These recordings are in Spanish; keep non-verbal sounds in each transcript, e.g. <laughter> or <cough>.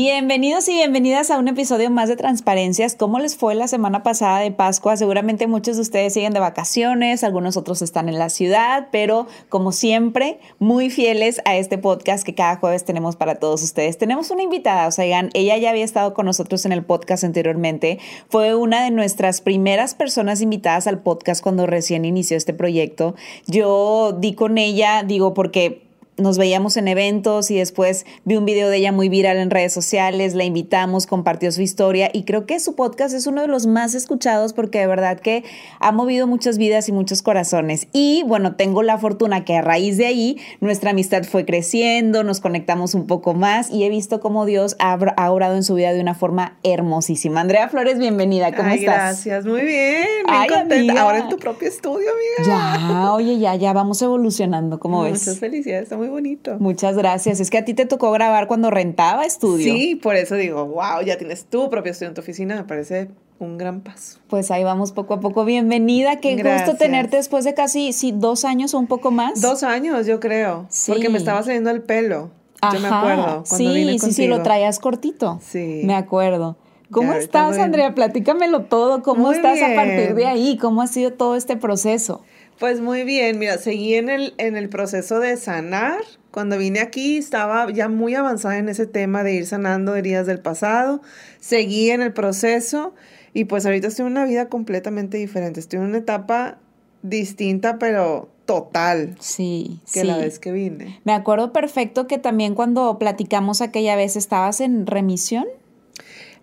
Bienvenidos y bienvenidas a un episodio más de Transparencias. ¿Cómo les fue la semana pasada de Pascua? Seguramente muchos de ustedes siguen de vacaciones, algunos otros están en la ciudad, pero como siempre, muy fieles a este podcast que cada jueves tenemos para todos ustedes. Tenemos una invitada, o sea, ella ya había estado con nosotros en el podcast anteriormente. Fue una de nuestras primeras personas invitadas al podcast cuando recién inició este proyecto. Yo di con ella, digo, porque nos veíamos en eventos y después vi un video de ella muy viral en redes sociales, la invitamos, compartió su historia y creo que su podcast es uno de los más escuchados porque de verdad que ha movido muchas vidas y muchos corazones. Y bueno, tengo la fortuna que a raíz de ahí nuestra amistad fue creciendo, nos conectamos un poco más y he visto cómo Dios ha, ha obrado en su vida de una forma hermosísima. Andrea Flores, bienvenida, ¿cómo Ay, estás? Gracias, muy bien, Ay, contenta. amiga. Ahora en tu propio estudio, amiga. Ya, oye, ya, ya vamos evolucionando, ¿cómo ves? Muchas felicidades, está muy bonito. Muchas gracias. Es que a ti te tocó grabar cuando rentaba estudio. Sí, por eso digo, wow, ya tienes tu propio estudio en tu oficina, me parece un gran paso. Pues ahí vamos poco a poco. Bienvenida. Qué gusto tenerte después de casi sí, dos años o un poco más. Dos años, yo creo, Sí. porque me estaba saliendo el pelo. Yo me Ajá. acuerdo cuando sí, vine sí, sí, lo traías cortito. Sí. Me acuerdo. ¿Cómo Ya, estás, Andrea? Platícamelo todo. ¿Cómo Muy estás a partir bien. de ahí? ¿Cómo ha sido todo este proceso? Pues muy bien, mira, seguí en el, en el proceso de sanar. Cuando vine aquí estaba ya muy avanzada en ese tema de ir sanando heridas del pasado. Seguí en el proceso y pues ahorita estoy en una vida completamente diferente. Estoy en una etapa distinta, pero total, Sí, que sí. la vez que vine. Me acuerdo perfecto que también cuando platicamos aquella vez estabas en remisión.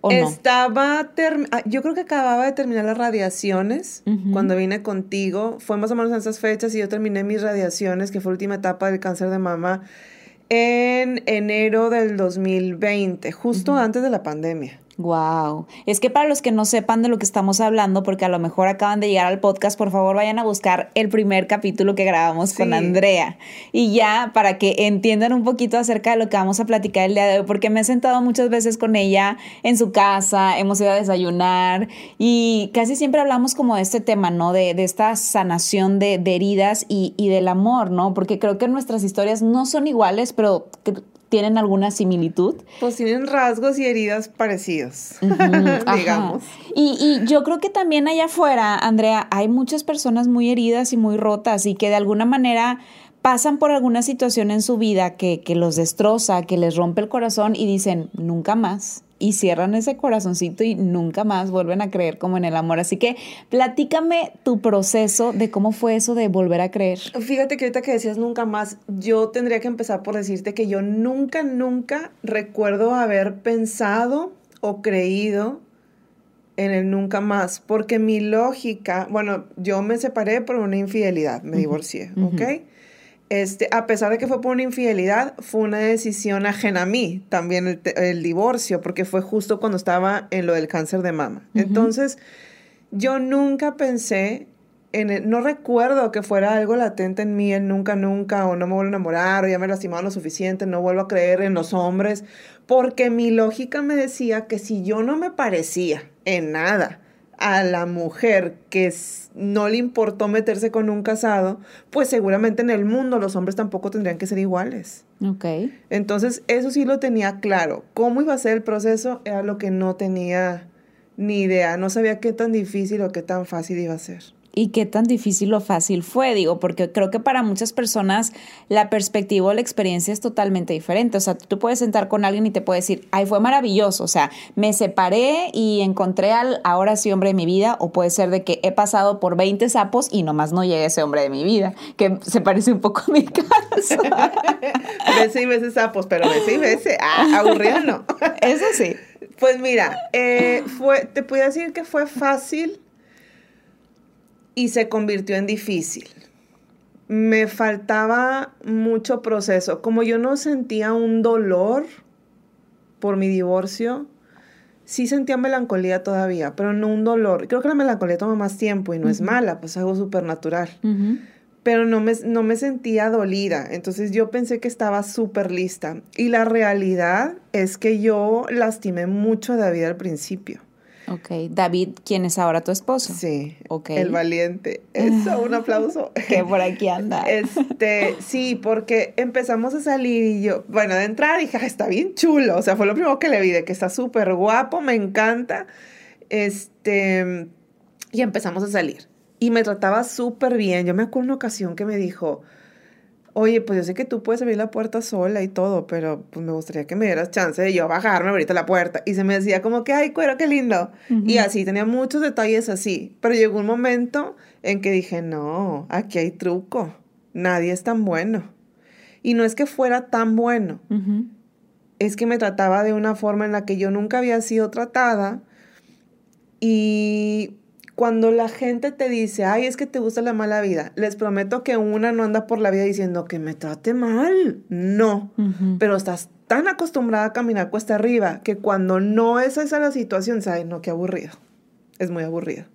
¿O no? Estaba, term- ah, yo creo que acababa de terminar las radiaciones cuando vine contigo. Fue más o menos en esas fechas y yo terminé mis radiaciones, que fue la última etapa del cáncer de mama, en enero del 2020, justo antes de la pandemia. Wow. Es que para los que no sepan de lo que estamos hablando, porque a lo mejor acaban de llegar al podcast, por favor vayan a buscar el primer capítulo que grabamos con. Andrea. Y ya para que entiendan un poquito acerca de lo que vamos a platicar el día de hoy, porque me he sentado muchas veces con ella en su casa, hemos ido a desayunar y casi siempre hablamos como de este tema, ¿no? De, de esta sanación de, de heridas y, y del amor, ¿no? Porque creo que nuestras historias no son iguales, pero que tienen alguna similitud. Pues tienen rasgos y heridas parecidos, <laughs> digamos. Y, y yo creo que también allá afuera, Andrea, hay muchas personas muy heridas y muy rotas y que de alguna manera pasan por alguna situación en su vida que, que los destroza, que les rompe el corazón y dicen, nunca más. Y cierran ese corazoncito y nunca más vuelven a creer como en el amor. Así que platícame tu proceso de cómo fue eso de volver a creer. Fíjate que ahorita que decías nunca más, yo tendría que empezar por decirte que yo nunca, nunca recuerdo haber pensado o creído en el nunca más, porque mi lógica, bueno, yo me separé por una infidelidad, me divorcié, ¿ok? Este, a pesar de que fue por una infidelidad, fue una decisión ajena a mí, también el, divorcio, porque fue justo cuando estaba en lo del cáncer de mama. Entonces, yo nunca pensé en el- no recuerdo que fuera algo latente en mí, el nunca, nunca, o no me vuelvo a enamorar, o ya me lastimaron lo suficiente, no vuelvo a creer en los hombres, porque mi lógica me decía que si yo no me parecía en nada a la mujer que no le importó meterse con un casado, pues seguramente en el mundo los hombres tampoco tendrían que ser iguales. Ok. Entonces, eso sí lo tenía claro. ¿Cómo iba a ser el proceso? Era lo que no tenía ni idea. No sabía qué tan difícil o qué tan fácil iba a ser. Y qué tan difícil o fácil fue, digo, porque creo que para muchas personas la perspectiva o la experiencia es totalmente diferente. O sea, tú puedes sentar con alguien y te puede decir, ay, fue maravilloso. O sea, me separé y encontré al ahora sí hombre de mi vida. O puede ser de que he pasado por 20 sapos y nomás no llega ese hombre de mi vida, que se parece un poco a mi caso. <laughs> Bese y bese sapos, pero bese y. Ah, aburrido no. Eso sí. Pues mira, eh, fue, te puedo decir que fue fácil y se convirtió en difícil. Me faltaba mucho proceso. Como yo no sentía un dolor por mi divorcio, sí sentía melancolía todavía, pero no un dolor. Creo que la melancolía toma más tiempo y no es mala, pues es algo súper natural. Pero no me, no me sentía dolida. Entonces yo pensé que estaba súper lista. Y la realidad es que yo lastimé mucho a David al principio. Ok. David, ¿quién es ahora tu esposo? Sí. Ok. El valiente. Eso, un <laughs> aplauso. que por aquí anda. Este, sí, porque empezamos a salir y yo, bueno, de entrada dije, está bien chulo. O sea, fue lo primero que le vi, de que está súper guapo, me encanta. Este, y empezamos a salir. Y me trataba súper bien. Yo me acuerdo una ocasión que me dijo, oye, pues yo sé que tú puedes abrir la puerta sola y todo, pero pues me gustaría que me dieras chance de yo bajarme ahorita la puerta. Y se me decía como que, ay, cuero, qué lindo. Y así, tenía muchos detalles así. Pero llegó un momento en que dije, no, aquí hay truco. Nadie es tan bueno. Y no es que fuera tan bueno. Es que me trataba de una forma en la que yo nunca había sido tratada. Y cuando la gente te dice, ay, es que te gusta la mala vida, les prometo que una no anda por la vida diciendo que me trate mal. No, pero estás tan acostumbrada a caminar cuesta arriba que cuando no es esa la situación, sabes, no, qué aburrido. Es muy aburrido.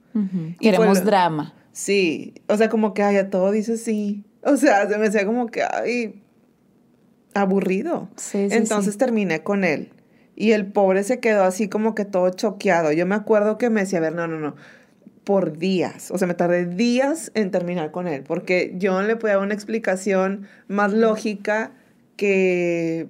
Queremos drama. Sí, o sea, como que, ay, a todo dice sí. O sea, se me hacía como que, ay, aburrido. Sí, sí, Entonces terminé con él. Y el pobre se quedó así como que todo choqueado. Yo me acuerdo que me decía, a ver, no, no, no por días. O sea, me tardé días en terminar con él, porque yo le podía dar una explicación más lógica que,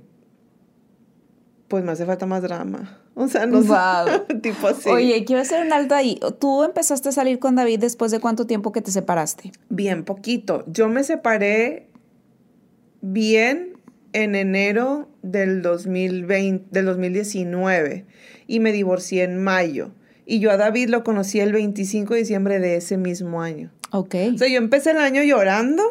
pues me hace falta más drama. O sea, no <laughs> tipo así. Oye, quiero hacer un alto ahí. ¿Tú empezaste a salir con David después de cuánto tiempo que te separaste? Bien, poquito. Yo me separé bien en enero del 2020, del 2019 y me divorcié en mayo. Y yo a David lo conocí el 25 de diciembre de ese mismo año. Ok. O sea, yo empecé el año llorando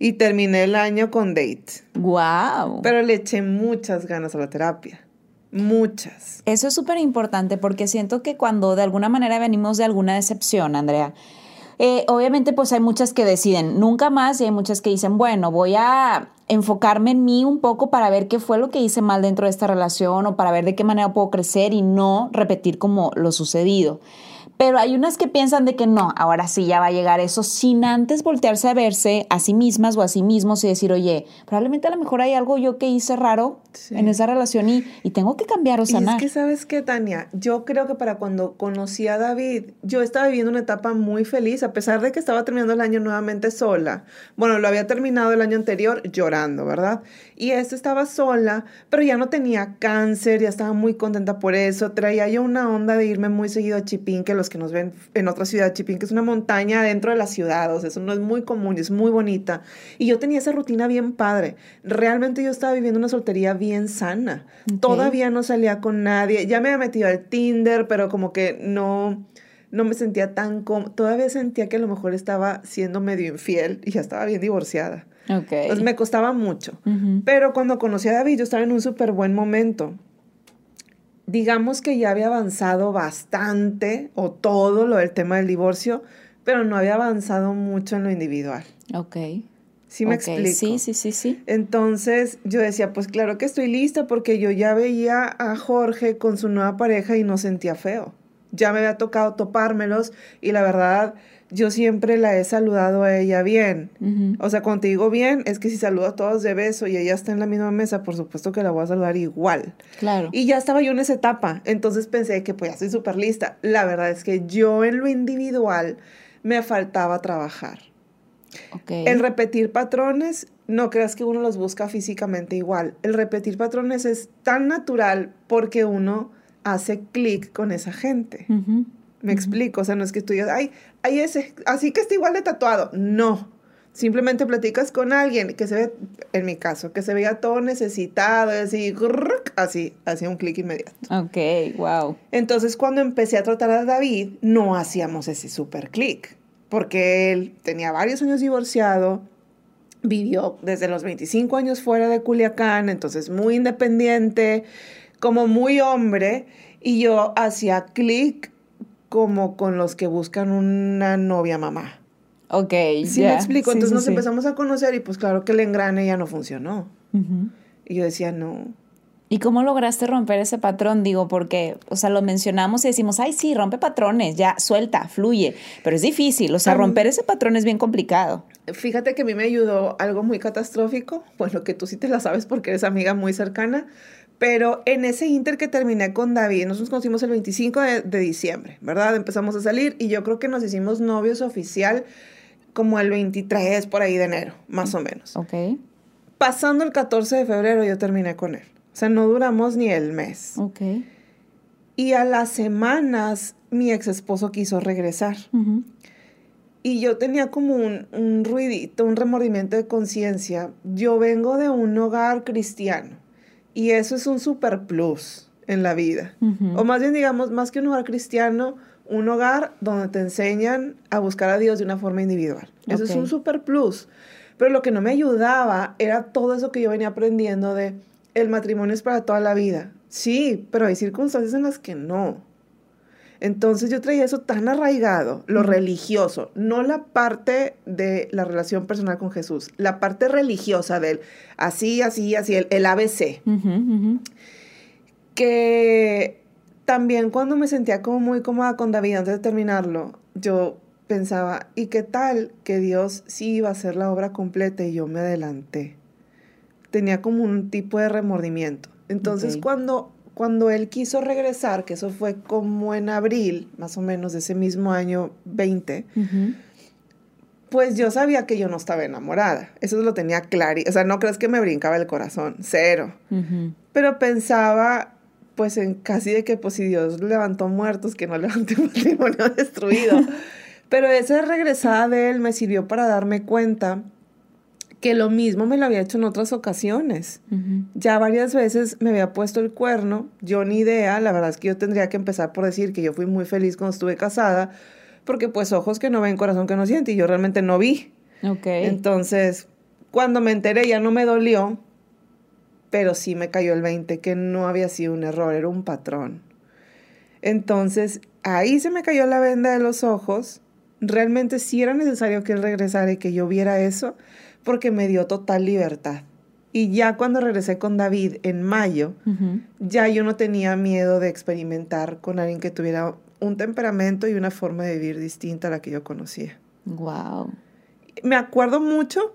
y terminé el año con date. Wow. Pero le eché muchas ganas a la terapia. Muchas. Eso es súper importante porque siento que cuando de alguna manera venimos de alguna decepción, Andrea, eh, obviamente pues hay muchas que deciden nunca más y hay muchas que dicen, bueno, voy a enfocarme en mí un poco para ver qué fue lo que hice mal dentro de esta relación o para ver de qué manera puedo crecer y no repetir como lo sucedido. Pero hay unas que piensan de que no, ahora sí ya va a llegar eso sin antes voltearse a verse a sí mismas o a sí mismos y decir, oye, probablemente a lo mejor hay algo yo que hice raro en esa relación y, y, tengo que cambiar o sanar. Y es que, ¿sabes qué, Tania? Yo creo que para cuando conocí a David, yo estaba viviendo una etapa muy feliz, a pesar de que estaba terminando el año nuevamente sola. Bueno, lo había terminado el año anterior llorando, ¿verdad? Y este estaba sola, pero ya no tenía cáncer, ya estaba muy contenta por eso. Traía yo una onda de irme muy seguido a Chipín, que los que nos ven en otra ciudad, Chipín, que es una montaña dentro de la ciudad, o sea, eso no es muy común, es muy bonita. Y yo tenía esa rutina bien padre. Realmente yo estaba viviendo una soltería bien sana. Todavía no salía con nadie. Ya me había metido al Tinder, pero como que no no me sentía tan cómoda. Todavía sentía que a lo mejor estaba siendo medio infiel y ya estaba bien divorciada. Okay. Entonces me costaba mucho. Pero cuando conocí a David, yo estaba en un súper buen momento digamos que ya había avanzado bastante o todo lo del tema del divorcio, pero no había avanzado mucho en lo individual. Ok. ¿Sí me explico? Sí, sí, sí, sí. Entonces yo decía, pues claro que estoy lista porque yo ya veía a Jorge con su nueva pareja y no sentía feo. Ya me había tocado topármelos y la verdad yo siempre la he saludado a ella bien. O sea, cuando te digo bien, es que si saludo a todos de beso y ella está en la misma mesa, por supuesto que la voy a saludar igual. Claro. Y ya estaba yo en esa etapa. Entonces pensé que pues ya estoy súper lista. La verdad es que yo en lo individual me faltaba trabajar. Okay. El repetir patrones, no creas que uno los busca físicamente igual. El repetir patrones es tan natural porque uno hace clic con esa gente. Me explico, o sea, no es que tú digas, ay, ay, ese, así que está igual de tatuado. No. Simplemente platicas con alguien que se ve, en mi caso, que se veía todo necesitado, así, así, hacía un clic inmediato. Ok, wow. Entonces, cuando empecé a tratar a David, no hacíamos ese super clic, porque él tenía varios años divorciado, vivió desde los 25 años fuera de Culiacán, entonces muy independiente, como muy hombre, y yo hacía clic como con los que buscan una novia mamá. Ok, Sí, me explico. Entonces nos empezamos a conocer y pues claro que el engrane ya no funcionó. Y yo decía, no. ¿Y cómo lograste romper ese patrón? Digo, porque, o sea, lo mencionamos y decimos, ay, sí, rompe patrones, ya, suelta, fluye, pero es difícil, o sea, romper ese patrón es bien complicado. Fíjate que a mí me ayudó algo muy catastrófico, bueno, que tú sí te la sabes porque eres amiga muy cercana, pero en ese inter que terminé con David, nosotros nos conocimos el 25 de, de diciembre, ¿verdad? Empezamos a salir y yo creo que nos hicimos novios oficial como el 23 por ahí de enero, más o menos. Ok. Pasando el 14 de febrero yo terminé con él. O sea, no duramos ni el mes. Ok. Y a las semanas mi ex esposo quiso regresar. Ujú. Y yo tenía como un, un ruidito, un remordimiento de conciencia. Yo vengo de un hogar cristiano y eso es un super plus en la vida. O más bien digamos, más que un hogar cristiano, un hogar donde te enseñan a buscar a Dios de una forma individual. Eso es un super plus. Pero lo que no me ayudaba era todo eso que yo venía aprendiendo de el matrimonio es para toda la vida. Sí, pero hay circunstancias en las que no. Entonces yo traía eso tan arraigado, lo religioso, no la parte de la relación personal con Jesús, la parte religiosa del así, así, así, el, el ABC, que también cuando me sentía como muy cómoda con David antes de terminarlo, yo pensaba, ¿y qué tal que Dios sí iba a hacer la obra completa y yo me adelanté? Tenía como un tipo de remordimiento. Entonces cuando, cuando él quiso regresar, que eso fue como en abril, más o menos de ese mismo año 20, Ujú. pues yo sabía que yo no estaba enamorada. Eso lo tenía claro. O sea, no crees que me brincaba el corazón, cero. Pero pensaba, pues, en casi de que, pues, si Dios levantó muertos, que no levante <laughs> un matrimonio destruido. <laughs> Pero esa regresada de él me sirvió para darme cuenta que lo mismo me lo había hecho en otras ocasiones. Ya varias veces me había puesto el cuerno, yo ni idea, la verdad es que yo tendría que empezar por decir que yo fui muy feliz cuando estuve casada, porque pues ojos que no ven, corazón que no siente, y yo realmente no vi. Entonces, cuando me enteré ya no me dolió, pero sí me cayó el 20 que no había sido un error, era un patrón. Entonces, ahí se me cayó la venda de los ojos. Realmente sí era necesario que él regresara y que yo viera eso, porque me dio total libertad. Y ya cuando regresé con David en mayo, ya yo no tenía miedo de experimentar con alguien que tuviera un temperamento y una forma de vivir distinta a la que yo conocía Wow. me acuerdo mucho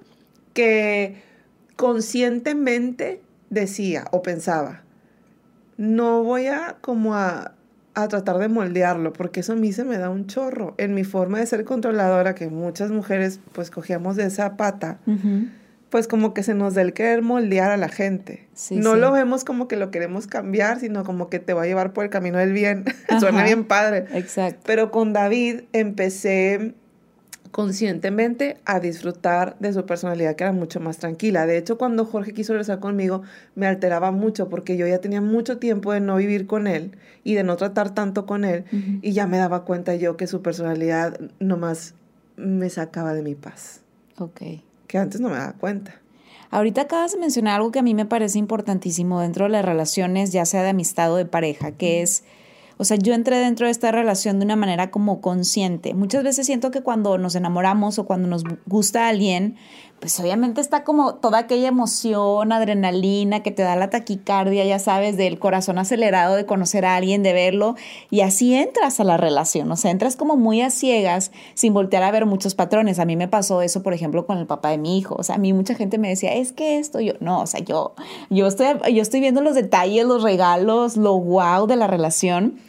que conscientemente decía o pensaba, no voy a como a, a tratar de moldearlo, porque eso a mí se me da un chorro. En mi forma de ser controladora, que muchas mujeres pues cogíamos de esa pata, pues como que se nos da el querer moldear a la gente. Sí, no sí. lo vemos como que lo queremos cambiar, sino como que te va a llevar por el camino del bien. <laughs> Suena bien padre. Exacto. Pero con David empecé conscientemente a disfrutar de su personalidad que era mucho más tranquila. De hecho, cuando Jorge quiso regresar conmigo, me alteraba mucho porque yo ya tenía mucho tiempo de no vivir con él y de no tratar tanto con él y ya me daba cuenta yo que su personalidad nomás me sacaba de mi paz, Ok. que antes no me daba cuenta. Ahorita acabas de mencionar algo que a mí me parece importantísimo dentro de las relaciones, ya sea de amistad o de pareja, que es, o sea, yo entré dentro de esta relación de una manera como consciente. Muchas veces siento que cuando nos enamoramos o cuando nos gusta alguien, pues obviamente está como toda aquella emoción, adrenalina que te da la taquicardia, ya sabes, del corazón acelerado de conocer a alguien, de verlo, y así entras a la relación, o sea, entras como muy a ciegas sin voltear a ver muchos patrones. A mí me pasó eso, por ejemplo, con el papá de mi hijo, o sea, a mí mucha gente me decía, es que esto, yo, no, o sea, yo, yo, estoy, yo estoy viendo los detalles, los regalos, lo wow de la relación.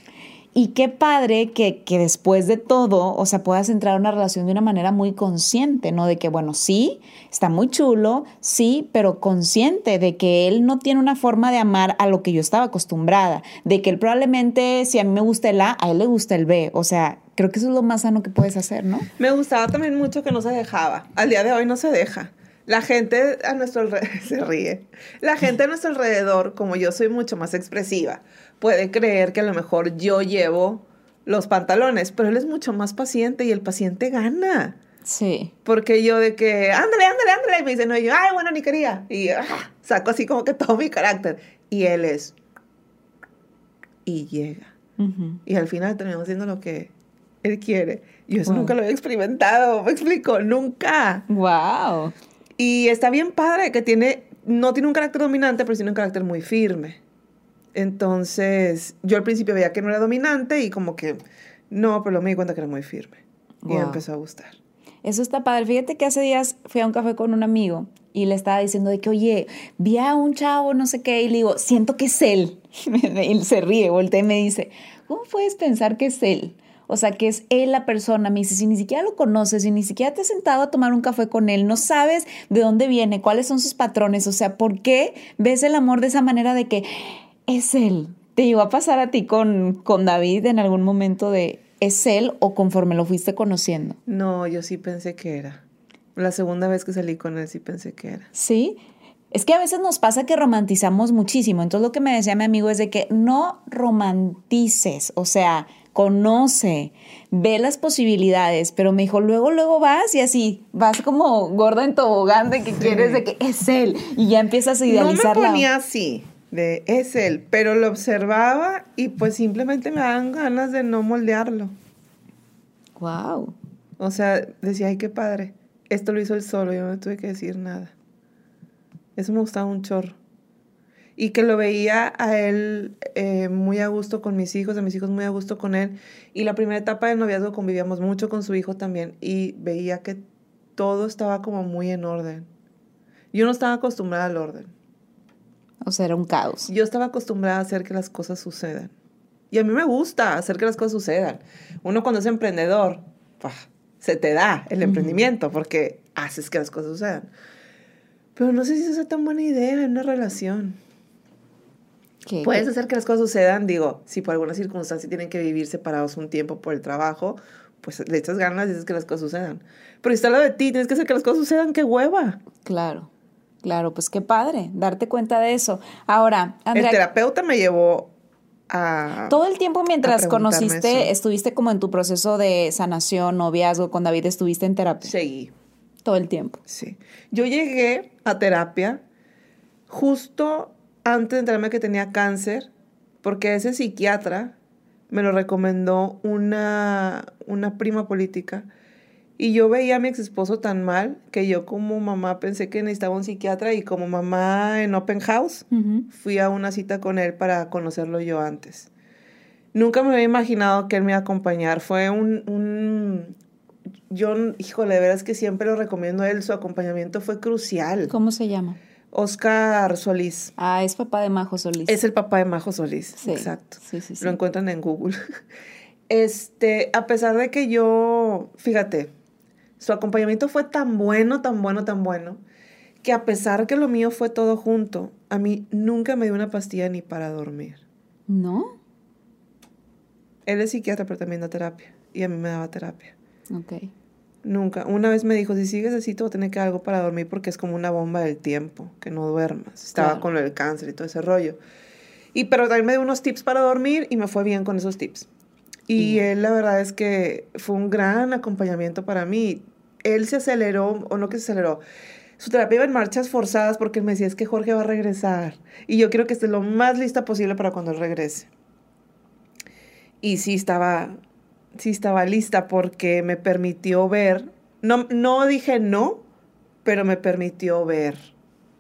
Y qué padre que, que después de todo, o sea, puedas entrar a una relación de una manera muy consciente, ¿no? De que, bueno, sí, está muy chulo, sí, pero consciente de que él no tiene una forma de amar a lo que yo estaba acostumbrada, de que él probablemente, si a mí me gusta el A, a él le gusta el B, o sea, creo que eso es lo más sano que puedes hacer, ¿no? Me gustaba también mucho que no se dejaba. Al día de hoy no se deja. La gente a nuestro alrededor <laughs> se ríe. La gente a nuestro alrededor, como yo soy mucho más expresiva, puede creer que a lo mejor yo llevo los pantalones, pero él es mucho más paciente y el paciente gana. Sí. Porque yo de que, ándale, ándale, ándale, y me dice, no, y yo, ay, bueno, ni quería. Y ah, saco así como que todo mi carácter. Y él es, y llega. Y al final terminamos haciendo lo que él quiere. Yo eso Wow. nunca lo había experimentado, me explico, nunca. Wow. Y está bien padre que tiene, no tiene un carácter dominante, pero tiene un carácter muy firme. Entonces, yo al principio veía que no era dominante y como que no, pero me di cuenta que era muy firme. Y me empezó a gustar. Eso está padre. Fíjate que hace días fui a un café con un amigo y le estaba diciendo de que, oye, vi a un chavo, no sé qué, y le digo, siento que es él. <laughs> y él se ríe, voltea y me dice, ¿cómo puedes pensar que es él? O sea, que es él la persona. Me dice, si ni siquiera lo conoces, si ni siquiera te has sentado a tomar un café con él, no sabes de dónde viene, cuáles son sus patrones. O sea, ¿por qué ves el amor de esa manera de que es él? ¿Te llegó a pasar a ti con, con David en algún momento de es él o conforme lo fuiste conociendo? No, yo sí pensé que era. La segunda vez que salí con él sí pensé que era. Sí. Es que a veces nos pasa que romantizamos muchísimo. Entonces lo que me decía mi amigo es de que no romantices, o sea, conoce, ve las posibilidades, pero me dijo, luego, luego vas y así, vas como gorda en tobogán de que quieres, de que es él, y ya empiezas a No me ponía así, de es él, pero lo observaba y pues simplemente me daban ganas de no moldearlo. Wow. O sea, decía, ay, qué padre. Esto lo hizo él solo, yo no tuve que decir nada. Eso me gustaba un chorro. Y que lo veía a él eh, muy a gusto con mis hijos, a mis hijos muy a gusto con él. Y la primera etapa del noviazgo convivíamos mucho con su hijo también. Y veía que todo estaba como muy en orden. Yo no estaba acostumbrada al orden. O sea, era un caos. Yo estaba acostumbrada a hacer que las cosas sucedan. Y a mí me gusta hacer que las cosas sucedan. Uno cuando es emprendedor, se te da el emprendimiento porque haces que las cosas sucedan. Pero no sé si eso es tan buena idea en una relación. ¿Qué- Puedes hacer que las cosas sucedan, digo, si por alguna circunstancia tienen que vivir separados un tiempo por el trabajo, pues le echas ganas y haces que las cosas sucedan. Pero si está lo de ti, tienes que hacer que las cosas sucedan, qué hueva. Claro, claro, pues qué padre, darte cuenta de eso. Ahora, El Andrea, terapeuta me llevó a... Todo el tiempo mientras conociste, eso. estuviste como en tu proceso de sanación, noviazgo con David, estuviste en terapia. Seguí. Todo el tiempo. Sí. Yo llegué a terapia justo antes de enterarme que tenía cáncer, porque ese psiquiatra me lo recomendó una, una prima política. Y yo veía a mi ex esposo tan mal que yo como mamá pensé que necesitaba un psiquiatra y como mamá en Open House fui a una cita con él para conocerlo yo antes. Nunca me había imaginado que él me iba a acompañar. Fue un, un yo, híjole, de veras que siempre lo recomiendo a él. Su acompañamiento fue crucial. ¿Cómo se llama? Oscar Solís. Ah, es papá de Majo Solís. Es el papá de Majo Solís. Sí, Exacto. Sí, sí, sí. Lo encuentran en Google. <laughs> Este, a pesar de que yo, fíjate, su acompañamiento fue tan bueno, tan bueno, tan bueno, que a pesar que lo mío fue todo junto, a mí nunca me dio una pastilla ni para dormir. ¿No? Él es psiquiatra, pero también da terapia. Y a mí me daba terapia. Ok. Nunca. Una vez me dijo, si sigues así, te voy a tener que dar algo para dormir porque es como una bomba del tiempo, que no duermas. Estaba Claro. con lo del cáncer y todo ese rollo. Y pero también me dio unos tips para dormir y me fue bien con esos tips. Y él, la verdad es que fue un gran acompañamiento para mí. Él se aceleró, o no que se aceleró, su terapia iba en marchas forzadas porque él me decía, es que Jorge va a regresar. Y yo quiero que esté lo más lista posible para cuando él regrese. Y sí estaba, sí estaba lista porque me permitió ver, no, no dije no, pero me permitió ver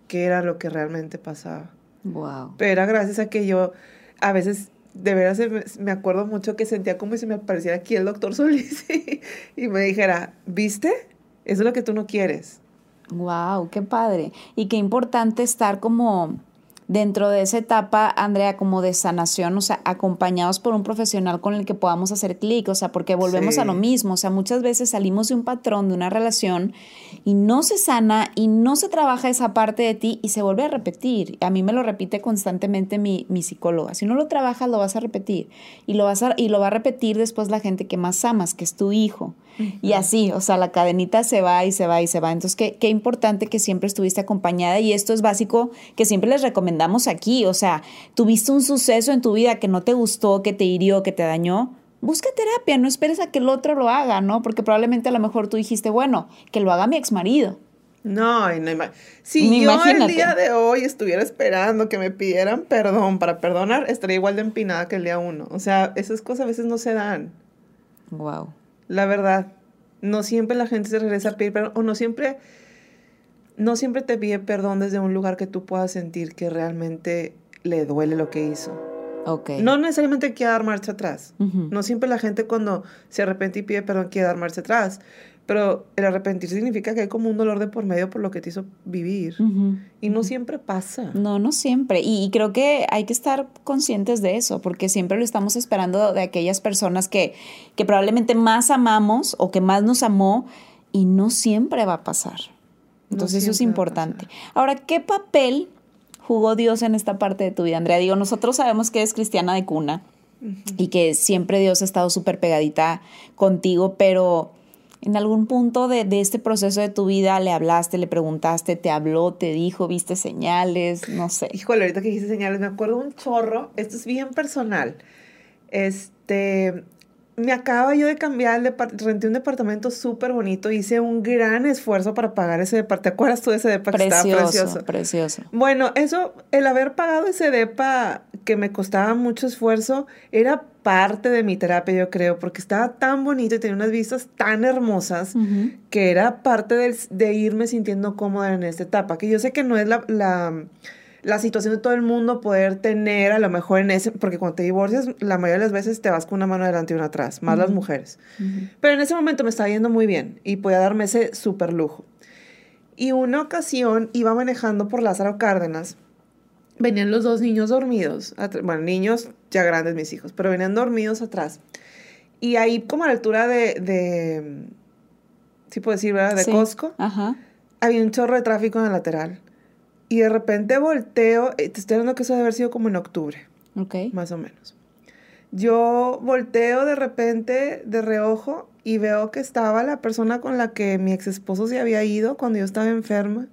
qué era lo que realmente pasaba. Wow. Pero era gracias a que yo a veces, de veras, me acuerdo mucho que sentía como si me apareciera aquí el doctor <laughs> Solís y, y me dijera, ¿viste? Eso es lo que tú no quieres. Wow, qué padre. Y qué importante estar como dentro de esa etapa, Andrea, como de sanación, o sea, acompañados por un profesional con el que podamos hacer clic, o sea, porque volvemos Sí. a lo mismo, o sea, muchas veces salimos de un patrón, de una relación, y no se sana y no se trabaja esa parte de ti y se vuelve a repetir. A mí me lo repite constantemente mi, mi psicóloga. Si no lo trabajas, lo vas a repetir. Y lo, vas a, y lo va a repetir después la gente que más amas, que es tu hijo. Y así, o sea, la cadenita se va y se va y se va. Entonces, qué, qué importante que siempre estuviste acompañada y esto es básico que siempre les recomendamos aquí. O sea, tuviste un suceso en tu vida que no te gustó, que te hirió, que te dañó. Busca terapia, no esperes a que el otro lo haga, ¿no? Porque probablemente a lo mejor tú dijiste, bueno, que lo haga mi ex marido. No, no si yo imagínate. el día de hoy estuviera esperando que me pidieran perdón para perdonar, estaría igual de empinada que el día uno. O sea, esas cosas a veces no se dan. Wow. La verdad, no siempre la gente se regresa a pedir perdón, o no siempre, no siempre te pide perdón desde un lugar que tú puedas sentir que realmente le duele lo que hizo. Ok. No necesariamente quiere dar marcha atrás. Ujú. No siempre la gente cuando se arrepiente y pide perdón quiere dar marcha atrás. Pero el arrepentir significa que hay como un dolor de por medio por lo que te hizo vivir. Ujú. Y no siempre pasa. No, no siempre. Y, y creo que hay que estar conscientes de eso, porque siempre lo estamos esperando de aquellas personas que, que probablemente más amamos o que más nos amó y no siempre va a pasar. Entonces eso es importante. Ahora, ¿qué papel jugó Dios en esta parte de tu vida, Andrea? Digo, nosotros sabemos que eres cristiana de cuna y que siempre Dios ha estado súper pegadita contigo, pero en algún punto de, de este proceso de tu vida le hablaste, le preguntaste, te habló, te dijo, viste señales, no sé. Híjole, ahorita que dijiste señales, me acuerdo un chorro. Esto es bien personal. Este, me acaba yo de cambiar, depart- renté un departamento súper bonito, hice un gran esfuerzo para pagar ese departamento. ¿Te acuerdas tú de ese departamento? Precioso, Estaba precioso. precioso. Bueno, eso, el haber pagado ese depa que me costaba mucho esfuerzo, era parte de mi terapia, yo creo, porque estaba tan bonito y tenía unas vistas tan hermosas que era parte del- de irme sintiendo cómoda en esta etapa, que yo sé que no es la, la, la situación de todo el mundo poder tener a lo mejor en ese, porque cuando te divorcias, la mayoría de las veces te vas con una mano adelante y una atrás, más las mujeres. Pero en ese momento me estaba yendo muy bien y podía darme ese súper lujo. Y una ocasión iba manejando por Lázaro Cárdenas. Venían los dos niños dormidos. Bueno, niños ya grandes mis hijos, pero venían dormidos atrás. Y ahí como a la altura de, de sí puedo decir, ¿verdad? De Sí. Costco, Ajá. había un chorro de tráfico en el lateral. Y de repente volteo, eh, te estoy hablando que eso debe haber sido como en octubre Ok. más o menos. Yo volteo de repente de reojo y veo que estaba la persona con la que mi ex esposo se había ido cuando yo estaba enferma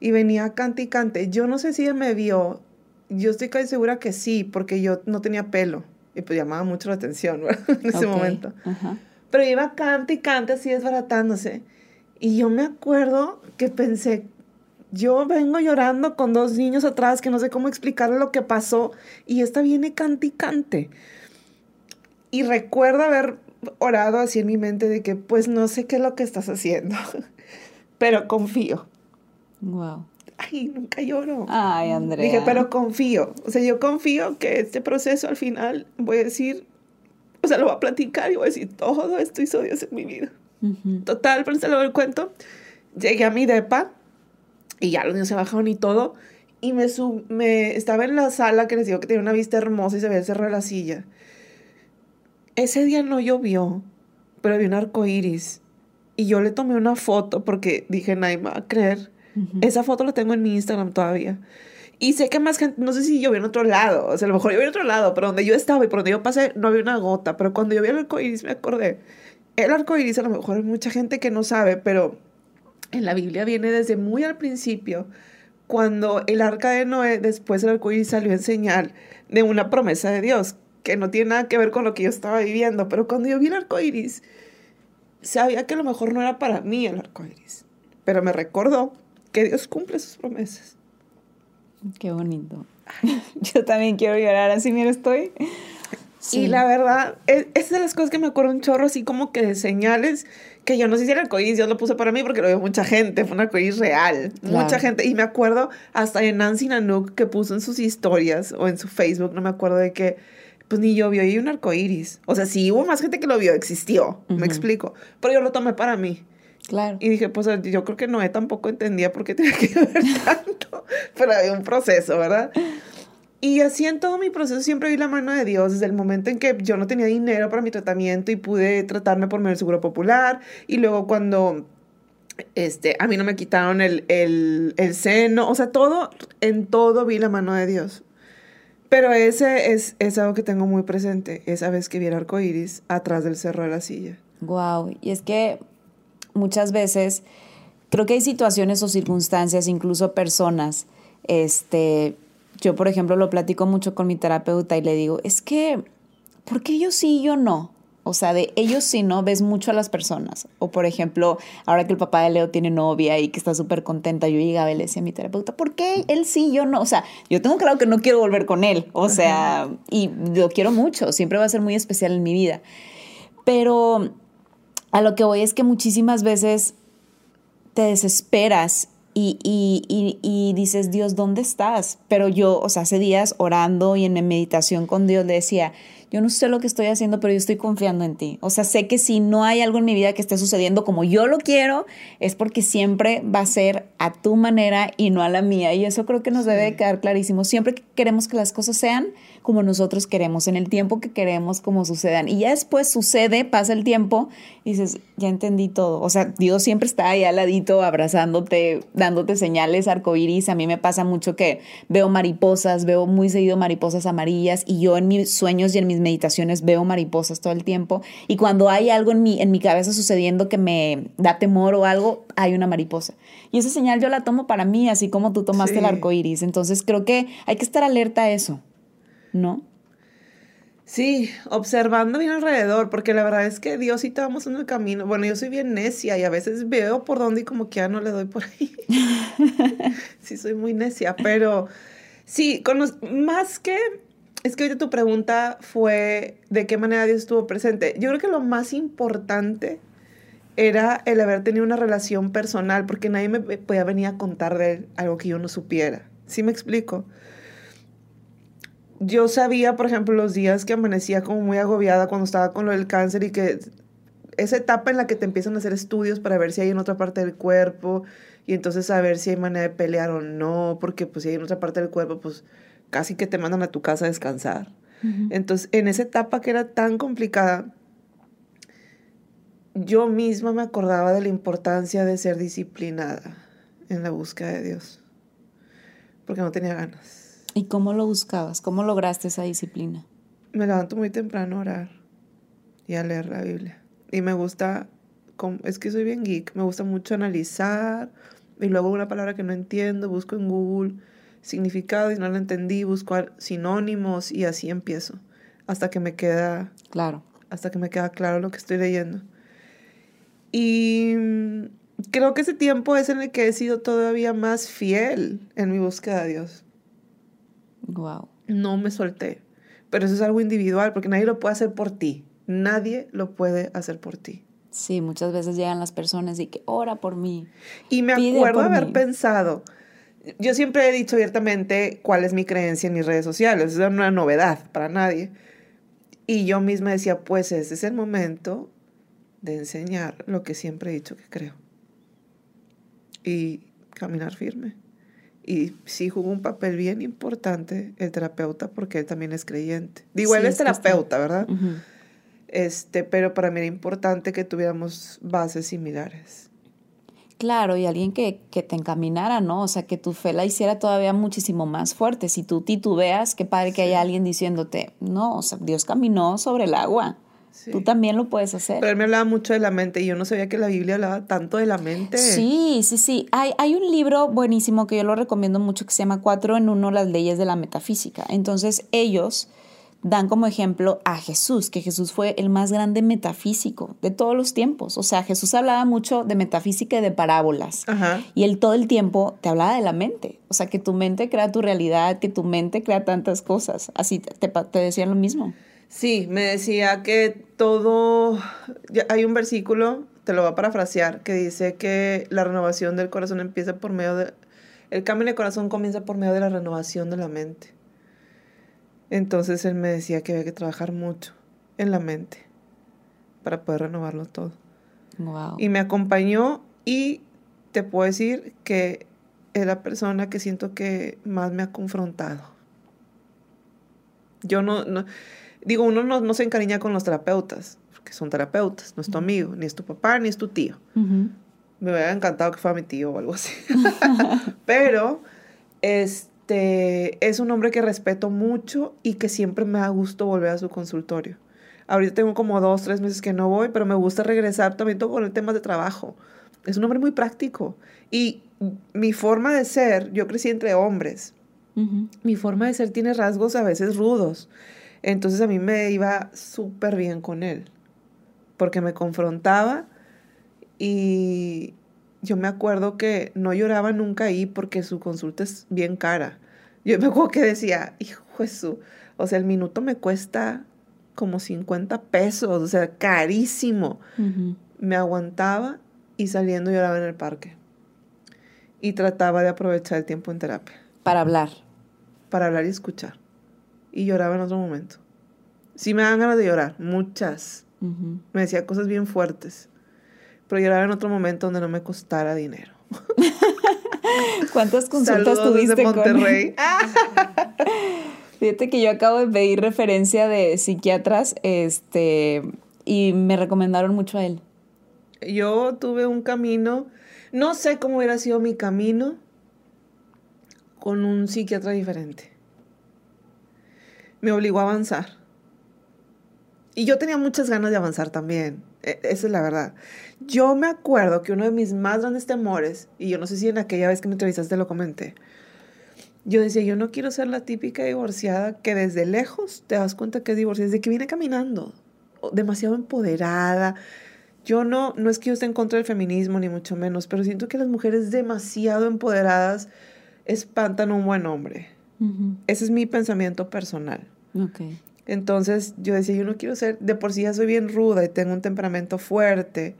y venía cante y cante. Yo no sé si me vio, yo estoy casi segura que sí, porque yo no tenía pelo y pues llamaba mucho la atención ¿verdad? <laughs> en ese momento. Pero iba cante y cante así desbaratándose. Y yo me acuerdo que pensé, yo vengo llorando con dos niños atrás que no sé cómo explicarle lo que pasó y esta viene cante y. Y recuerdo haber orado así en mi mente de que pues no sé qué es lo que estás haciendo, <laughs> pero confío. Wow. Ay, nunca lloro. Ay, Andrea. Dije, pero confío. O sea, yo confío que este proceso al final voy a decir, o sea, lo voy a platicar y voy a decir, todo esto hizo Dios en mi vida. Ujú. Total, pero se lo el cuento. Llegué a mi depa y ya los niños se bajaron y todo. Y me, sub, me estaba en la sala que les digo que tenía una vista hermosa y se veía el cerro de la silla. Ese día no llovió, pero había un arco iris. Y yo le tomé una foto porque dije, nadie me va a creer. Esa foto la tengo en mi Instagram todavía. Y sé que más gente, no sé si llovió en otro lado, o sea, a lo mejor llovió en otro lado, pero donde yo estaba y por donde yo pasé no había una gota. Pero cuando yo vi el arco iris me acordé. El arco iris a lo mejor hay mucha gente que no sabe, pero en la Biblia viene desde muy al principio, cuando el arca de Noé, después el arco iris salió en señal de una promesa de Dios, que no tiene nada que ver con lo que yo estaba viviendo. Pero cuando yo vi el arco iris, sabía que a lo mejor no era para mí el arco iris, pero me recordó que Dios cumple sus promesas. Qué bonito. <laughs> Yo también quiero llorar así, mira, estoy. Y la verdad, es, es de las cosas que me acuerdo un chorro, así como que de señales que yo no sé si era arcoíris, Dios lo puso para mí porque lo vio mucha gente, fue un arcoíris real, Claro. mucha gente. Y me acuerdo hasta de Nancy Nanook que puso en sus historias o en su Facebook, no me acuerdo de que, pues ni llovió y un arcoíris. O sea, sí hubo más gente que lo vio, existió, me explico. Pero yo lo tomé para mí. Claro. Y dije, pues yo creo que Noé tampoco entendía por qué tenía que <laughs> ver tanto, pero había un proceso, ¿verdad? Y así en todo mi proceso siempre vi la mano de Dios, desde el momento en que yo no tenía dinero para mi tratamiento y pude tratarme por medio del Seguro Popular, y luego cuando este, a mí no me quitaron el, el, el seno, o sea, todo, en todo vi la mano de Dios. Pero ese es, es algo que tengo muy presente, esa vez que vi el arco iris atrás del cerro de la silla. Wow. Y es que muchas veces creo que hay situaciones o circunstancias, incluso personas, este, yo por ejemplo lo platico mucho con mi terapeuta y le digo, es que, ¿por qué yo sí y yo no? O sea, de ellos sí no ves mucho a las personas. O por ejemplo, ahora que el papá de Leo tiene novia y que está súper contenta, yo llegaba y le decía a mi terapeuta, ¿por qué él sí y yo no? O sea, yo tengo claro que no quiero volver con él. O sea, y lo quiero mucho, siempre va a ser muy especial en mi vida. Pero a lo que voy es que muchísimas veces te desesperas Y, y, y, y, dices, Dios, ¿dónde estás? Pero yo, o sea, hace días orando y en meditación con Dios le decía, yo no sé lo que estoy haciendo, pero yo estoy confiando en ti. O sea, sé que si no hay algo en mi vida que esté sucediendo como yo lo quiero, es porque siempre va a ser a tu manera y no a la mía. Y eso creo que nos debe quedar clarísimo. Siempre que queremos que las cosas sean como nosotros queremos, en el tiempo que queremos, como sucedan. Y ya después sucede, pasa el tiempo y dices, ya entendí todo. O sea, Dios siempre está ahí al ladito, abrazándote, dándote señales, arcoíris. A mí me pasa mucho que veo mariposas, veo muy seguido mariposas amarillas y yo en mis sueños y en mis meditaciones veo mariposas todo el tiempo y cuando hay algo en mi, en mi cabeza sucediendo que me da temor o algo, hay una mariposa. Y esa señal yo la tomo para mí, así como tú tomaste el arco iris. Entonces creo que hay que estar alerta a eso, ¿no? Sí, observando bien alrededor, porque la verdad es que Dios sí te vamos en el camino. Bueno, yo soy bien necia y a veces veo por dónde y como que ya no le doy por ahí. <laughs> sí, soy muy necia, pero sí, con más que es que ahorita tu pregunta fue de qué manera Dios estuvo presente. Yo creo que lo más importante era el haber tenido una relación personal, porque nadie me podía venir a contar de él algo que yo no supiera. ¿Sí me explico? Yo sabía, por ejemplo, los días que amanecía como muy agobiada cuando estaba con lo del cáncer y que esa etapa en la que te empiezan a hacer estudios para ver si hay en otra parte del cuerpo y entonces saber si hay manera de pelear o no, porque pues si hay en otra parte del cuerpo, pues casi que te mandan a tu casa a descansar. Entonces, en esa etapa que era tan complicada, yo misma me acordaba de la importancia de ser disciplinada en la búsqueda de Dios, porque no tenía ganas. ¿Y cómo lo buscabas? ¿Cómo lograste esa disciplina? Me levanto muy temprano a orar y a leer la Biblia. Y me gusta, es que soy bien geek, me gusta mucho analizar y luego una palabra que no entiendo, busco en Google significado y no lo entendí, busco sinónimos y así empiezo hasta que me queda claro. Hasta que me queda claro lo que estoy leyendo. Y mm, creo que ese tiempo es en el que he sido todavía más fiel en mi búsqueda de Dios. Wow. No me solté. Pero eso es algo individual porque nadie lo puede hacer por ti. Nadie lo puede hacer por ti. Sí, muchas veces llegan las personas y que ora por mí. Y me acuerdo haber pensado, yo siempre he dicho abiertamente cuál es mi creencia en mis redes sociales, es una novedad para nadie. Y yo misma decía, pues ese es el momento de enseñar lo que siempre he dicho que creo. Y caminar firme. Y sí jugó un papel bien importante el terapeuta porque él también es creyente. Digo, él es terapeuta, ¿verdad? este, pero para mí era importante que tuviéramos bases similares. Claro, y alguien que, que, te encaminara, ¿no? O sea, que tu fe la hiciera todavía muchísimo más fuerte. Si tú titubeas, qué padre que haya alguien diciéndote, no, o sea, Dios caminó sobre el agua. Tú también lo puedes hacer. Pero él me hablaba mucho de la mente y yo no sabía que la Biblia hablaba tanto de la mente. Sí, sí, sí. Hay, hay un libro buenísimo que yo lo recomiendo mucho que se llama Cuatro en Uno, las leyes de la metafísica. Entonces ellos dan como ejemplo a Jesús, que Jesús fue el más grande metafísico de todos los tiempos. O sea, Jesús hablaba mucho de metafísica y de parábolas. Y él todo el tiempo te hablaba de la mente. O sea, que tu mente crea tu realidad, que tu mente crea tantas cosas. Así te, te decían lo mismo. Sí, me decía que todo... Hay un versículo, te lo voy a parafrasear, que dice que la renovación del corazón empieza por medio de... El cambio de corazón comienza por medio de la renovación de la mente. Entonces él me decía que había que trabajar mucho en la mente para poder renovarlo todo. Y me acompañó y te puedo decir que es la persona que siento que más me ha confrontado. Yo no, no digo, uno no, se encariña con los terapeutas, porque son terapeutas, no es tu amigo, ni es tu papá, ni es tu tío. Me hubiera encantado que fuera mi tío o algo así. <laughs> <laughs> Pero, este este, es un hombre que respeto mucho y que siempre me da gusto volver a su consultorio. Ahorita tengo como dos, tres meses que no voy, pero me gusta regresar también todo con el tema de trabajo. Es un hombre muy práctico. Y mi forma de ser, yo crecí entre hombres. Mi forma de ser tiene rasgos a veces rudos. Entonces a mí me iba súper bien con él. Porque me confrontaba y, yo me acuerdo que no lloraba nunca ahí porque su consulta es bien cara. Yo me acuerdo que decía, hijo Jesús, o sea, el minuto me cuesta como 50 pesos, o sea, carísimo. Me aguantaba y saliendo lloraba en el parque. y trataba de aprovechar el tiempo en terapia. Para hablar. Para hablar y escuchar. Y lloraba en otro momento. Sí me dan ganas de llorar, muchas. Me decía cosas bien fuertes. Pero lloraba en otro momento donde no me costara dinero. <laughs> ¿Cuántas consultas tuviste Monterrey? <laughs> Fíjate que yo acabo de pedir referencia de psiquiatras, este, y me recomendaron mucho a él. Yo tuve un camino, no sé cómo hubiera sido mi camino con un psiquiatra diferente. Me obligó a avanzar. Y yo tenía muchas ganas de avanzar también. E, esa es la verdad. Yo me acuerdo que uno de mis más grandes temores, y yo no sé si en aquella vez que me entrevistaste lo comenté, yo decía, yo no quiero ser la típica divorciada que desde lejos te das cuenta que es divorciada, desde que viene caminando, demasiado empoderada. Yo no, no es que yo esté en contra del feminismo, ni mucho menos, pero siento que las mujeres demasiado empoderadas espantan a un buen hombre. Ese es mi pensamiento personal. Entonces yo decía, yo no quiero ser, de por sí ya soy bien ruda y tengo un temperamento fuerte,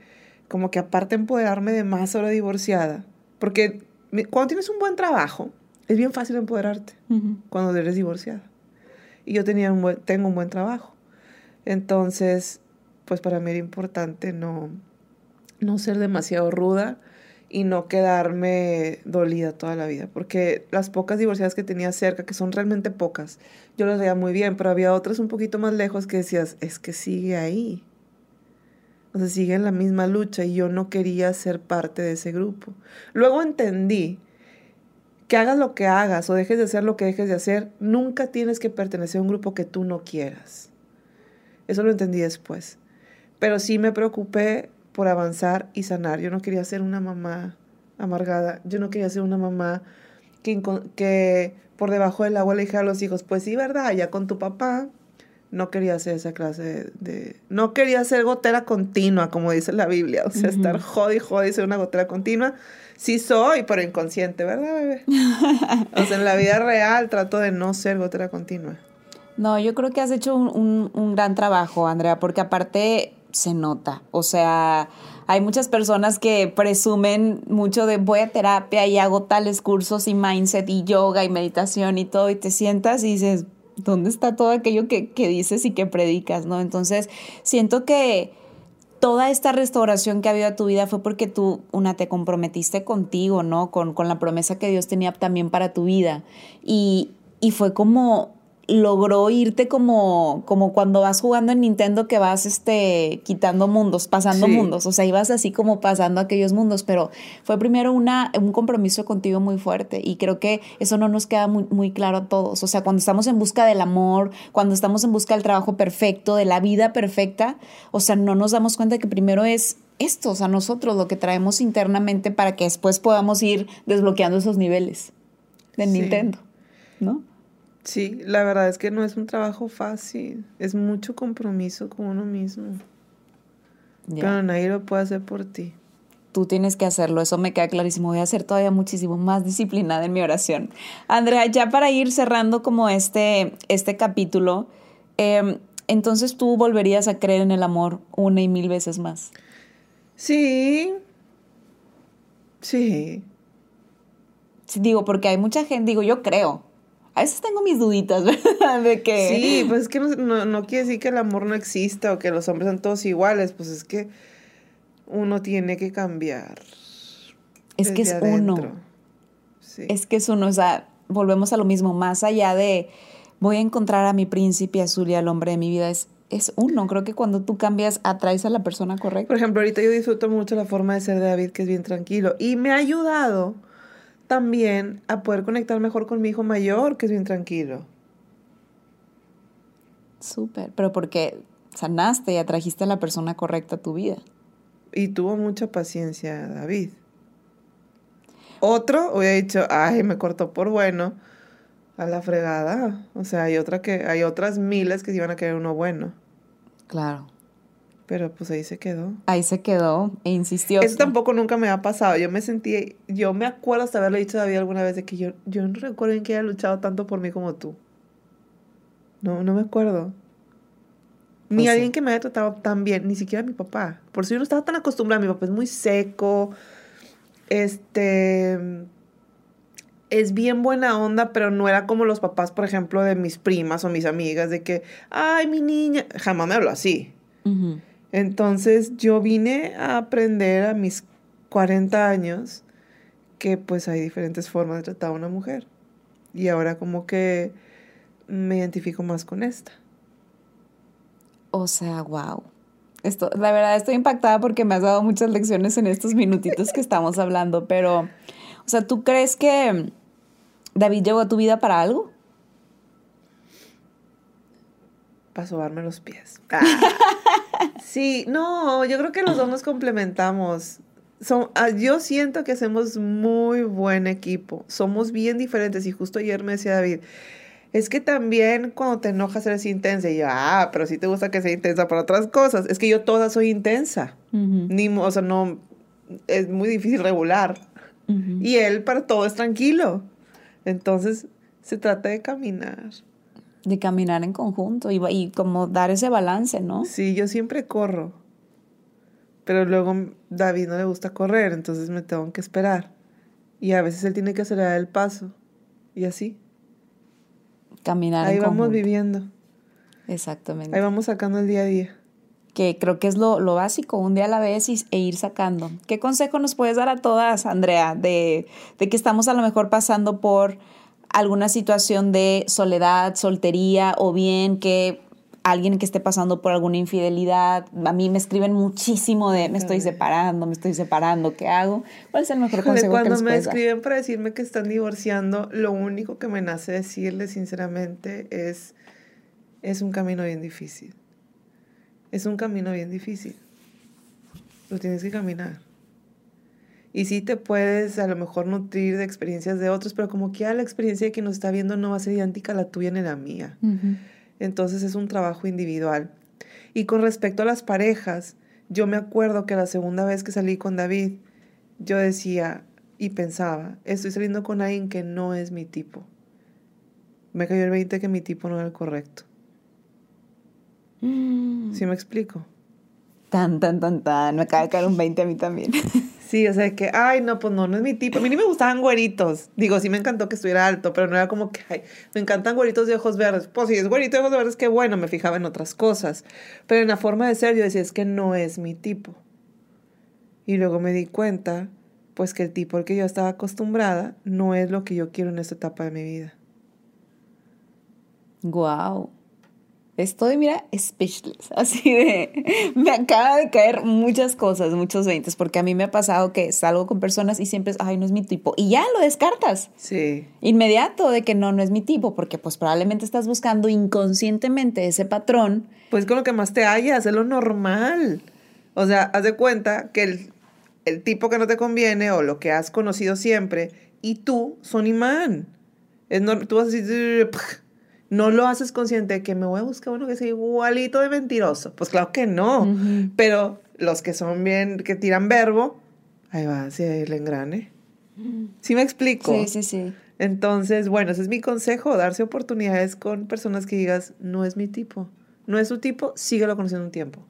como que aparte empoderarme de más ahora divorciada, porque cuando tienes un buen trabajo, es bien fácil empoderarte cuando eres divorciada. Y yo tenía un tengo un buen trabajo. Entonces, pues para mí era importante no, no ser demasiado ruda y no quedarme dolida toda la vida. Porque las pocas divorciadas que tenía cerca, que son realmente pocas, yo las veía muy bien, pero había otras un poquito más lejos que decías, es que sigue ahí. O sea, sigue en la misma lucha y yo no quería ser parte de ese grupo. Luego entendí que hagas lo que hagas o dejes de hacer lo que dejes de hacer, nunca tienes que pertenecer a un grupo que tú no quieras. Eso lo entendí después. Pero sí me preocupé por avanzar y sanar. Yo no quería ser una mamá amargada. Yo no quería ser una mamá que, que por debajo del agua le dije a los hijos, pues sí, ¿verdad? Ya con tu papá. No quería hacer esa clase de, No quería ser gotera continua, como dice la Biblia. O sea, estar jodi, jodi, ser una gotera continua sí soy, pero inconsciente, ¿verdad, bebé? <laughs> o sea, en la vida real trato de no ser gotera continua. No, yo creo que has hecho un, un, gran trabajo, Andrea, porque aparte se nota. O sea, hay muchas personas que presumen mucho de voy a terapia y hago tales cursos y mindset y yoga y meditación y todo, y te sientas y dices, ¿dónde está todo aquello que, que dices y que predicas? ¿No? Entonces, siento que toda esta restauración que ha habido a tu vida fue porque tú, una, te comprometiste contigo, ¿no? Con, con la promesa que Dios tenía también para tu vida. Y, y fue como logró irte como, como cuando vas jugando en Nintendo que vas este, quitando mundos, pasando mundos, o sea, ibas así como pasando aquellos mundos, pero fue primero una, un compromiso contigo muy fuerte y creo que eso no nos queda muy, muy claro a todos, o sea, cuando estamos en busca del amor, cuando estamos en busca del trabajo perfecto, de la vida perfecta, o sea, no nos damos cuenta que primero es esto, o sea, nosotros lo que traemos internamente para que después podamos ir desbloqueando esos niveles de Nintendo, ¿no? Sí, la verdad es que no es un trabajo fácil, es mucho compromiso con uno mismo. Pero nadie lo puede hacer por ti. Tú tienes que hacerlo, eso me queda clarísimo. Voy a ser todavía muchísimo más disciplinada en mi oración. Andrea, ya para ir cerrando como este, este capítulo, em, entonces tú volverías a creer en el amor una y mil veces más. Sí. Sí. sí digo, porque hay mucha gente, digo, yo creo, a veces tengo mis duditas, <laughs> ¿verdad? De que... Sí, pues es que no, quiere decir que el amor no exista o que los hombres son todos iguales, pues es que uno tiene que cambiar. Es que es uno. Es que es uno, o sea, volvemos a lo mismo, más allá de voy a encontrar a mi príncipe azul y al hombre de mi vida, es, es uno. Creo que cuando tú cambias, atraes a la persona correcta. Por ejemplo, ahorita yo disfruto mucho la forma de ser de David, que es bien tranquilo, y me ha ayudado también a poder conectar mejor con mi hijo mayor, que es bien tranquilo. Súper, pero porque sanaste y atrajiste a la persona correcta a tu vida. Y tuvo mucha paciencia David. Otro hubiera dicho, ay, me cortó por bueno, a la fregada. O sea, hay otra que, hay otras miles que se iban a querer uno bueno. Claro. Pero pues ahí se quedó. Ahí se quedó e insistió. Eso tampoco nunca me ha pasado. Yo me sentí, yo me acuerdo hasta haberle dicho a David alguna vez de que yo, yo no recuerdo en que haya luchado tanto por mí como tú. No, no me acuerdo. Ni pues alguien que me haya tratado tan bien, ni siquiera mi papá. Por si yo no estaba tan acostumbrada, mi papá es muy seco. este es bien buena onda, pero no era como los papás, por ejemplo, de mis primas o mis amigas, de que, ay, mi niña, jamás me habló así. Entonces yo vine a aprender a mis 40 años que pues hay diferentes formas de tratar a una mujer. Y ahora como que me identifico más con esta. O sea, wow. Esto, la verdad estoy impactada porque me has dado muchas lecciones en estos minutitos que estamos hablando, pero, o sea, ¿tú crees que David llegó a tu vida para algo? Para sobarme los pies. sí, no, yo creo que los dos nos complementamos. Son, ah, yo siento que hacemos muy buen equipo. Somos bien diferentes. Y justo ayer me decía David, es que también cuando te enojas eres intensa. Y yo, ah, pero sí te gusta que sea intensa para otras cosas. Es que yo toda soy intensa. Ni, o sea, no, es muy difícil regular. Y él para todo es tranquilo. Entonces, se trata de caminar. De caminar en conjunto y, y como dar ese balance, ¿no? Sí, yo siempre corro. Pero luego David no le gusta correr, entonces me tengo que esperar. Y a veces él tiene que acelerar el paso. Y así. Caminar. Ahí vamos viviendo. Exactamente. Ahí vamos sacando el día a día. Que creo que es lo, lo básico, un día a la vez y, e ir sacando. ¿Qué consejo nos puedes dar a todas, Andrea, de, de que estamos a lo mejor pasando por alguna situación de soledad, soltería o bien que alguien que esté pasando por alguna infidelidad. A mí me escriben muchísimo de me estoy separando, me estoy separando, ¿qué hago? ¿Cuál es el mejor consejo Cuando que les me escriben para decirme que están divorciando, lo único que me nace decirles sinceramente es es un camino bien difícil. Es un camino bien difícil. Lo tienes que caminar. Y sí te puedes a lo mejor nutrir de experiencias de otros, pero como que la experiencia de quien nos está viendo no va a ser idéntica a la tuya ni la mía. Entonces es un trabajo individual. Y con respecto a las parejas, yo me acuerdo que la segunda vez que salí con David, yo decía y pensaba, estoy saliendo con alguien que no es mi tipo. Me cayó el 20 que mi tipo no era el correcto. Mm. ¿Sí me explico? Tan, tan, tan, tan. Me acaba de caer un 20 a mí también. <laughs> Sí, o sea, que, ay, no, pues no, no es mi tipo. A mí ni me gustaban güeritos. Digo, sí me encantó que estuviera alto, pero no era como que, ay, me encantan güeritos de ojos verdes. Pues si es güerito de ojos verdes, qué bueno, me fijaba en otras cosas. Pero en la forma de ser yo decía, es que no es mi tipo. Y luego me di cuenta, pues que el tipo al que yo estaba acostumbrada no es lo que yo quiero en esta etapa de mi vida. Wow. Estoy, mira, speechless. <laughs> Así de, me acaba de caer muchas cosas, muchos veintes, porque a mí me ha pasado que salgo con personas y siempre es, ay, no es mi tipo. Y ya lo descartas. Sí. Inmediato de que no, no es mi tipo, porque pues probablemente estás buscando inconscientemente ese patrón. Pues con lo que más te hallas, es lo normal. O sea, haz de cuenta que el, el tipo que no te conviene o lo que has conocido siempre y tú son imán. Es no, tú vas a decir, <laughs> no lo haces consciente de que me voy a buscar uno que sea igualito de mentiroso. Pues claro que no. Pero los que son bien, que tiran verbo, ahí va, así el engrane. ¿Sí me explico? Sí, sí, sí. Entonces, bueno, ese es mi consejo, darse oportunidades con personas que digas, no es mi tipo. No es su tipo, síguelo conociendo un tiempo.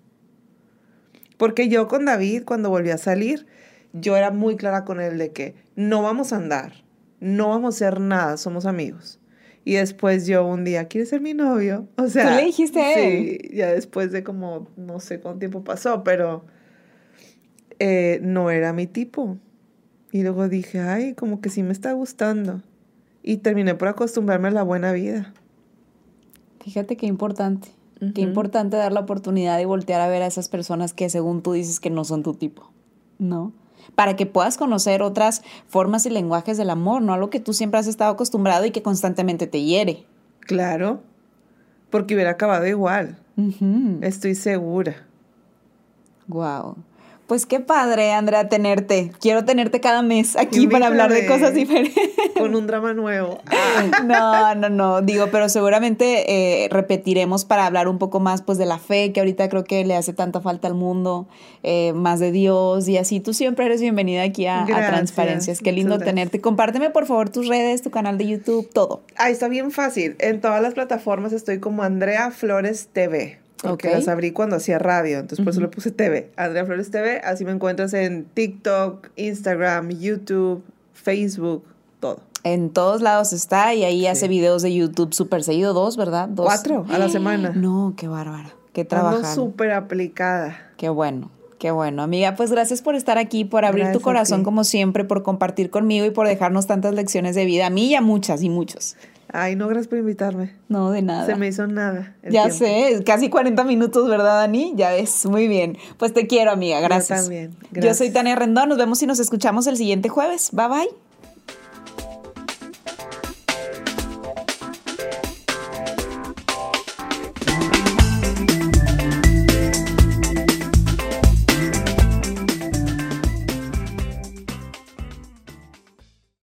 Porque yo con David, cuando volví a salir, yo era muy clara con él de que no vamos a andar, no vamos a hacer nada, somos amigos. Y después yo un día, ¿quieres ser mi novio? O sea, ¿Tú le dijiste a él? Sí, ya después de como, no sé cuánto tiempo pasó, pero eh, no era mi tipo. Y luego dije, ay, como que sí me está gustando. Y terminé por acostumbrarme a la buena vida. Fíjate qué importante. Qué importante dar la oportunidad de voltear a ver a esas personas que según tú dices que no son tu tipo, ¿no? Para que puedas conocer otras formas y lenguajes del amor, no algo que tú siempre has estado acostumbrado y que constantemente te hiere. Claro, porque hubiera acabado igual. Estoy segura. Wow. Pues qué padre, Andrea, tenerte. Quiero tenerte cada mes aquí para hablar de cosas diferentes. Con un drama nuevo. <laughs> No, no, no. Digo, pero seguramente eh, repetiremos para hablar un poco más pues de la fe, que ahorita creo que le hace tanta falta al mundo, eh, más de Dios y así. Tú siempre eres bienvenida aquí a, Transparencias. Qué lindo tenerte. Compárteme por favor tus redes, tu canal de YouTube, todo. Ahí está bien fácil. En todas las plataformas estoy como Andrea Flores TV. Porque las abrí cuando hacía radio, entonces por eso le puse TV. Andrea Flores TV, así me encuentras en TikTok, Instagram, YouTube, Facebook, todo. En todos lados está y ahí hace videos de YouTube súper seguido, dos, ¿verdad? Dos. Cuatro a la <gasps> semana. No, qué bárbara. Qué Ando trabajar. súper aplicada. Qué bueno. Qué bueno, amiga. Pues gracias por estar aquí, por abrir Gracias tu corazón como siempre, por compartir conmigo y por dejarnos tantas lecciones de vida. A mí y a muchas y muchos. Ay, no, gracias por invitarme. No, de nada. Se me hizo nada. Ya tiempo. sé, casi 40 minutos, ¿verdad, Dani? Ya ves, muy bien. Pues te quiero, amiga. Gracias. también, Yo gracias. soy Tania Rendón. Nos vemos y nos escuchamos el siguiente jueves. Bye bye.